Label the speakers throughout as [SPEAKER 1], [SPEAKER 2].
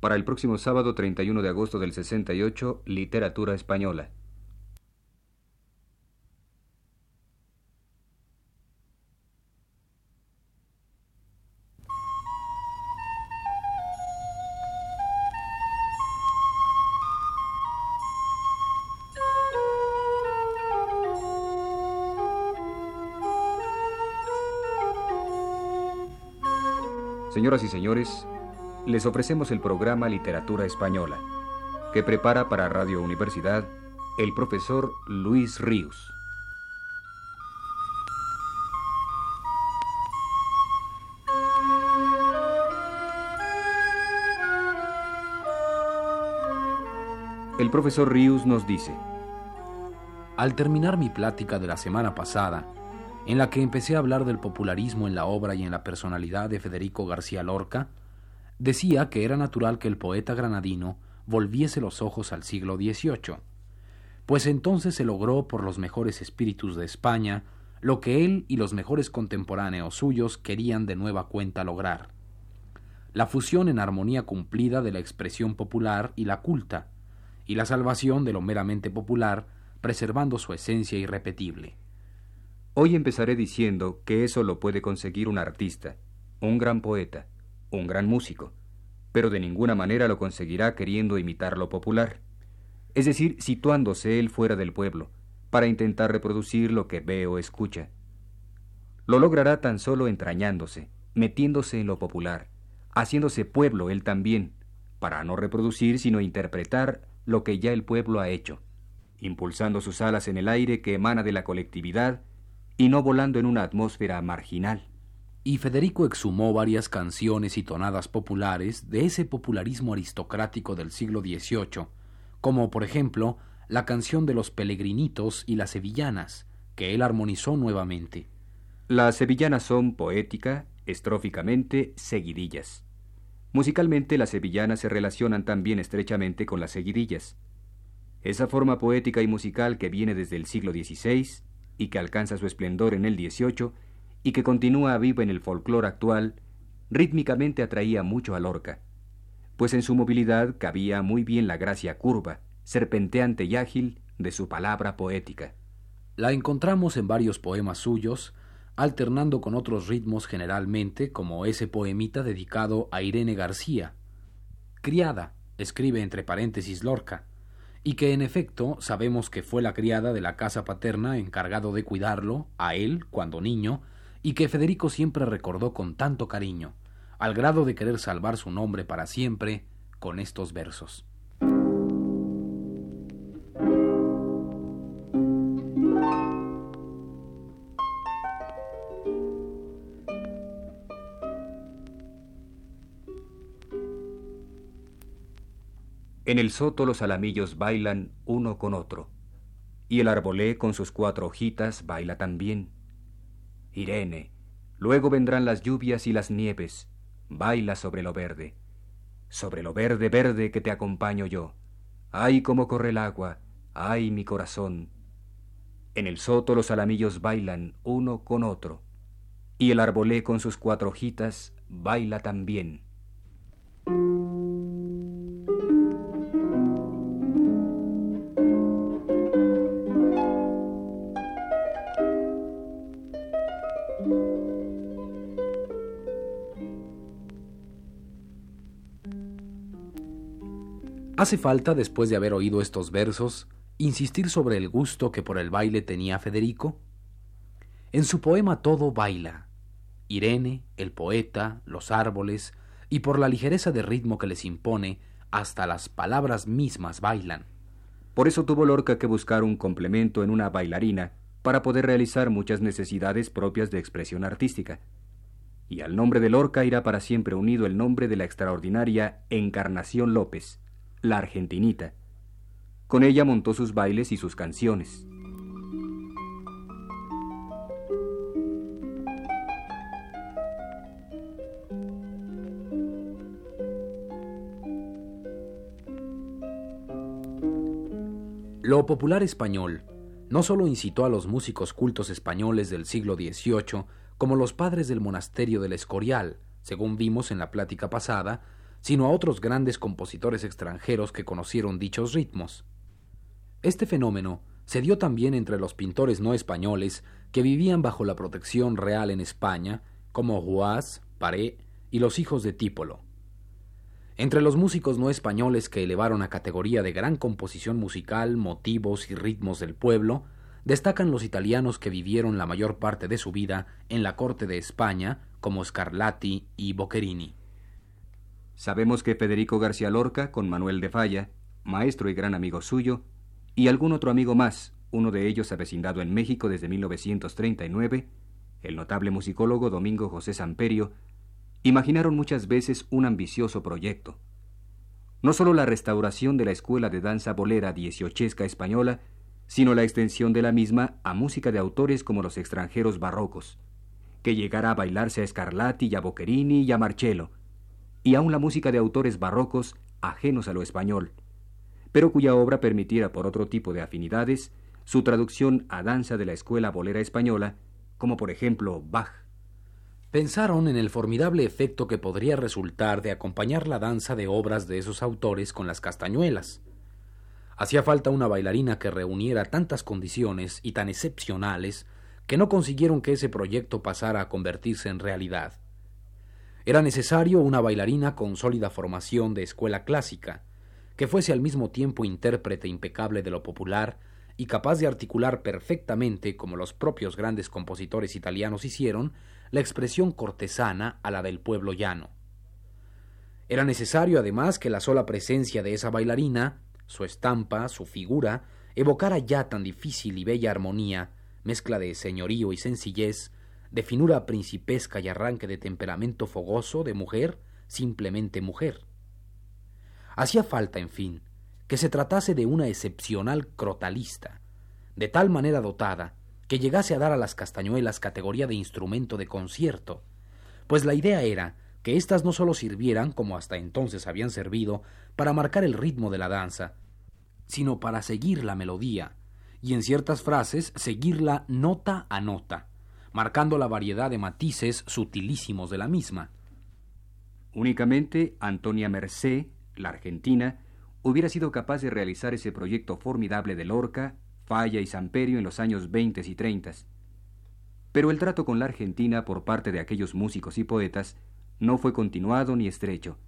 [SPEAKER 1] Para el próximo sábado 31 de agosto del 68, Literatura Española. Señoras y señores, les ofrecemos el programa Literatura Española, que prepara para Radio Universidad el profesor Luis Ríos. El profesor Ríos nos dice,
[SPEAKER 2] Al terminar mi plática de la semana pasada, en la que empecé a hablar del popularismo en la obra y en la personalidad de Federico García Lorca, decía que era natural que el poeta granadino volviese los ojos al siglo XVIII, pues entonces se logró por los mejores espíritus de España lo que él y los mejores contemporáneos suyos querían de nueva cuenta lograr, la fusión en armonía cumplida de la expresión popular y la culta, y la salvación de lo meramente popular, preservando su esencia irrepetible.
[SPEAKER 1] Hoy empezaré diciendo que eso lo puede conseguir un artista, un gran poeta, un gran músico, pero de ninguna manera lo conseguirá queriendo imitar lo popular, es decir, situándose él fuera del pueblo, para intentar reproducir lo que ve o escucha. Lo logrará tan solo entrañándose, metiéndose en lo popular, haciéndose pueblo él también, para no reproducir sino interpretar lo que ya el pueblo ha hecho, impulsando sus alas en el aire que emana de la colectividad y no volando en una atmósfera marginal.
[SPEAKER 2] Y Federico exhumó varias canciones y tonadas populares de ese popularismo aristocrático del siglo XVIII, como por ejemplo la canción de los Pelegrinitos y las Sevillanas, que él armonizó nuevamente.
[SPEAKER 1] Las sevillanas son poética, estróficamente, seguidillas. Musicalmente las sevillanas se relacionan también estrechamente con las seguidillas. Esa forma poética y musical que viene desde el siglo XVI y que alcanza su esplendor en el XVIII y que continúa viva en el folclore actual, rítmicamente atraía mucho a Lorca, pues en su movilidad cabía muy bien la gracia curva, serpenteante y ágil de su palabra poética.
[SPEAKER 2] La encontramos en varios poemas suyos, alternando con otros ritmos generalmente, como ese poemita dedicado a Irene García. Criada, escribe entre paréntesis Lorca, y que en efecto sabemos que fue la criada de la casa paterna encargado de cuidarlo, a él, cuando niño, y que Federico siempre recordó con tanto cariño, al grado de querer salvar su nombre para siempre con estos versos.
[SPEAKER 1] En el soto los alamillos bailan uno con otro, y el arbolé con sus cuatro hojitas baila también. Irene, luego vendrán las lluvias y las nieves, baila sobre lo verde, sobre lo verde verde que te acompaño yo. Ay cómo corre el agua, ay mi corazón. En el soto los alamillos bailan uno con otro, y el arbolé con sus cuatro hojitas baila también.
[SPEAKER 2] Hace falta, después de haber oído estos versos, insistir sobre el gusto que por el baile tenía Federico. En su poema todo baila. Irene, el poeta, los árboles, y por la ligereza de ritmo que les impone, hasta las palabras mismas bailan.
[SPEAKER 1] Por eso tuvo Lorca que buscar un complemento en una bailarina para poder realizar muchas necesidades propias de expresión artística. Y al nombre de Lorca irá para siempre unido el nombre de la extraordinaria Encarnación López, la argentinita. Con ella montó sus bailes y sus canciones.
[SPEAKER 2] Lo popular español no solo incitó a los músicos cultos españoles del siglo XVIII, como los padres del monasterio del Escorial, según vimos en la plática pasada, sino a otros grandes compositores extranjeros que conocieron dichos ritmos. Este fenómeno se dio también entre los pintores no españoles que vivían bajo la protección real en España, como Juaz, Paré y los hijos de Típolo. Entre los músicos no españoles que elevaron a categoría de gran composición musical motivos y ritmos del pueblo, destacan los italianos que vivieron la mayor parte de su vida en la corte de España, como Scarlatti y Boccherini.
[SPEAKER 1] Sabemos que Federico García Lorca, con Manuel de Falla, maestro y gran amigo suyo, y algún otro amigo más, uno de ellos avecindado en México desde 1939, el notable musicólogo Domingo José Samperio, imaginaron muchas veces un ambicioso proyecto. No solo la restauración de la escuela de danza bolera dieciochesca española, sino la extensión de la misma a música de autores como los extranjeros barrocos, que llegara a bailarse a Scarlatti y a Boccherini y a Marcello, y aun la música de autores barrocos ajenos a lo español, pero cuya obra permitiera por otro tipo de afinidades su traducción a danza de la escuela bolera española, como por ejemplo Bach.
[SPEAKER 2] Pensaron en el formidable efecto que podría resultar de acompañar la danza de obras de esos autores con las castañuelas. Hacía falta una bailarina que reuniera tantas condiciones y tan excepcionales que no consiguieron que ese proyecto pasara a convertirse en realidad. Era necesario una bailarina con sólida formación de escuela clásica, que fuese al mismo tiempo intérprete impecable de lo popular y capaz de articular perfectamente, como los propios grandes compositores italianos hicieron, la expresión cortesana a la del pueblo llano. Era necesario además que la sola presencia de esa bailarina, su estampa, su figura, evocara ya tan difícil y bella armonía, mezcla de señorío y sencillez, de finura principesca y arranque de temperamento fogoso de mujer, simplemente mujer. Hacía falta, en fin, que se tratase de una excepcional crotalista, de tal manera dotada que llegase a dar a las castañuelas categoría de instrumento de concierto, pues la idea era que éstas no sólo sirvieran, como hasta entonces habían servido, para marcar el ritmo de la danza, sino para seguir la melodía, y en ciertas frases seguirla nota a nota, marcando la variedad de matices sutilísimos de la misma.
[SPEAKER 1] Únicamente Antonia Mercé, la argentina, hubiera sido capaz de realizar ese proyecto formidable de Lorca, Falla y Samperio en los años 20 y 30. Pero el trato con la Argentina por parte de aquellos músicos y poetas no fue continuado ni estrecho.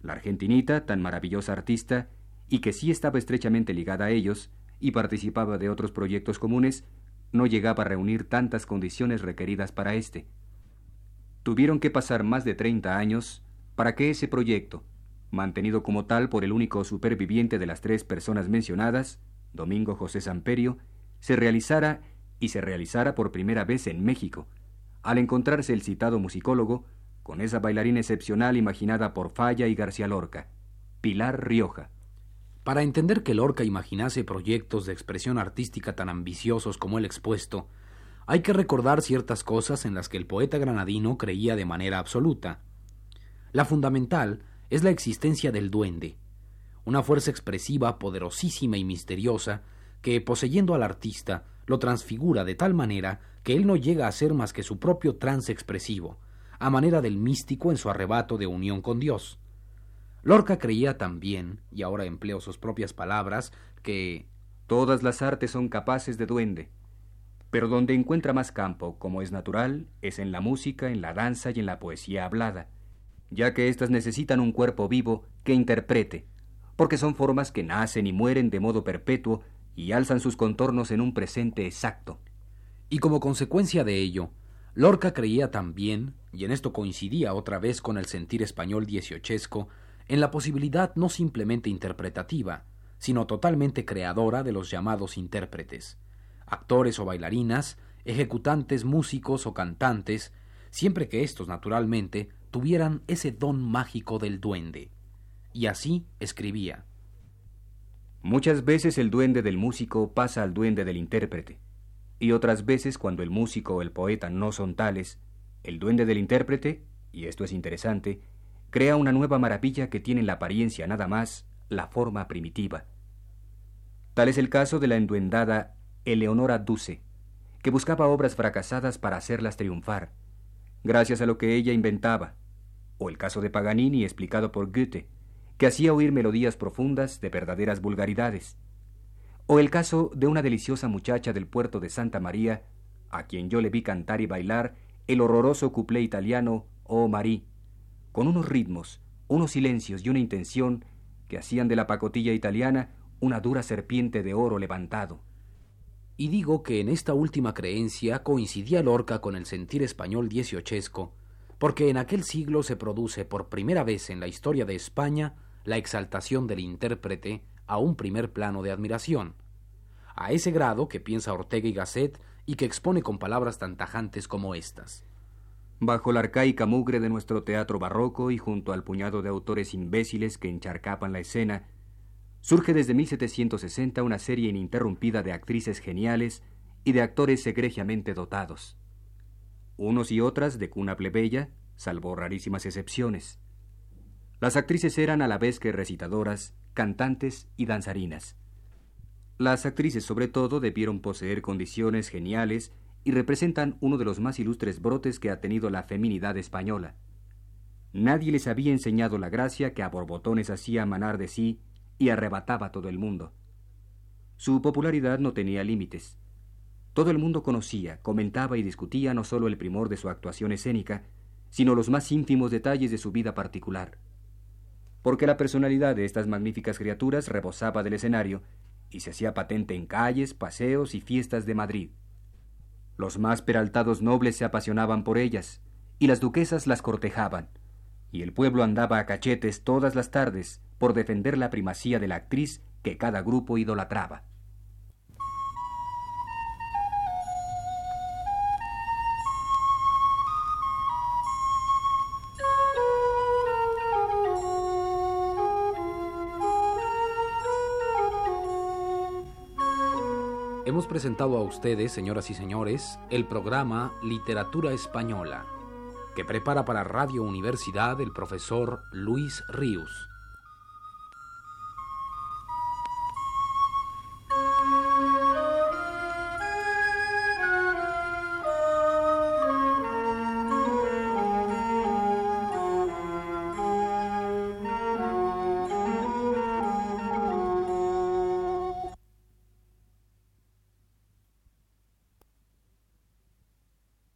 [SPEAKER 1] La argentinita, tan maravillosa artista, y que sí estaba estrechamente ligada a ellos, y participaba de otros proyectos comunes, no llegaba a reunir tantas condiciones requeridas para éste. Tuvieron que pasar más de treinta años para que ese proyecto, mantenido como tal por el único superviviente de las tres personas mencionadas, Domingo José Samperio, se realizara y se realizara por primera vez en México, al encontrarse el citado musicólogo con esa bailarina excepcional imaginada por Falla y García Lorca, Pilar Rioja.
[SPEAKER 2] Para entender que Lorca imaginase proyectos de expresión artística tan ambiciosos como el expuesto, hay que recordar ciertas cosas en las que el poeta granadino creía de manera absoluta. La fundamental es la existencia del duende, una fuerza expresiva poderosísima y misteriosa que, poseyendo al artista, lo transfigura de tal manera que él no llega a ser más que su propio trance expresivo, a manera del místico en su arrebato de unión con Dios. Lorca creía también, y ahora empleo sus propias palabras, que
[SPEAKER 1] todas las artes son capaces de duende, pero donde encuentra más campo, como es natural, es en la música, en la danza y en la poesía hablada, ya que éstas necesitan un cuerpo vivo que interprete, porque son formas que nacen y mueren de modo perpetuo y alzan sus contornos en un presente exacto.
[SPEAKER 2] Y como consecuencia de ello, Lorca creía también, y en esto coincidía otra vez con el sentir español dieciochesco, en la posibilidad no simplemente interpretativa, sino totalmente creadora de los llamados intérpretes, actores o bailarinas, ejecutantes, músicos o cantantes, siempre que éstos, naturalmente, tuvieran ese don mágico del duende. Y así escribía.
[SPEAKER 1] Muchas veces el duende del músico pasa al duende del intérprete, y otras veces cuando el músico o el poeta no son tales, el duende del intérprete, y esto es interesante, crea una nueva maravilla que tiene la apariencia nada más la forma primitiva. Tal es el caso de la enduendada Eleonora Duce, que buscaba obras fracasadas para hacerlas triunfar, gracias a lo que ella inventaba, o el caso de Paganini explicado por Goethe, que hacía oír melodías profundas de verdaderas vulgaridades, o el caso de una deliciosa muchacha del puerto de Santa María, a quien yo le vi cantar y bailar el horroroso cuplé italiano Oh Marie, con unos ritmos, unos silencios y una intención que hacían de la pacotilla italiana una dura serpiente de oro levantado.
[SPEAKER 2] Y digo que en esta última creencia coincidía Lorca con el sentir español dieciochesco, porque en aquel siglo se produce por primera vez en la historia de España la exaltación del intérprete a un primer plano de admiración, a ese grado que piensa Ortega y Gasset y que expone con palabras tan tajantes como estas.
[SPEAKER 1] Bajo la arcaica mugre de nuestro teatro barroco y junto al puñado de autores imbéciles que encharcapan la escena, surge desde 1760 una serie ininterrumpida de actrices geniales y de actores egregiamente dotados. Unos y otras de cuna plebeya, salvo rarísimas excepciones. Las actrices eran a la vez que recitadoras, cantantes y danzarinas. Las actrices sobre todo debieron poseer condiciones geniales y representan uno de los más ilustres brotes que ha tenido la feminidad española. Nadie les había enseñado la gracia que a borbotones hacía manar de sí y arrebataba a todo el mundo. Su popularidad no tenía límites. Todo el mundo conocía, comentaba y discutía no solo el primor de su actuación escénica, sino los más ínfimos detalles de su vida particular. Porque la personalidad de estas magníficas criaturas rebosaba del escenario y se hacía patente en calles, paseos y fiestas de Madrid. Los más peraltados nobles se apasionaban por ellas, y las duquesas las cortejaban, y el pueblo andaba a cachetes todas las tardes por defender la primacía de la actriz que cada grupo idolatraba.
[SPEAKER 2] Hemos presentado a ustedes, señoras y señores, el programa Literatura Española, que prepara para Radio Universidad el profesor Luis Ríos.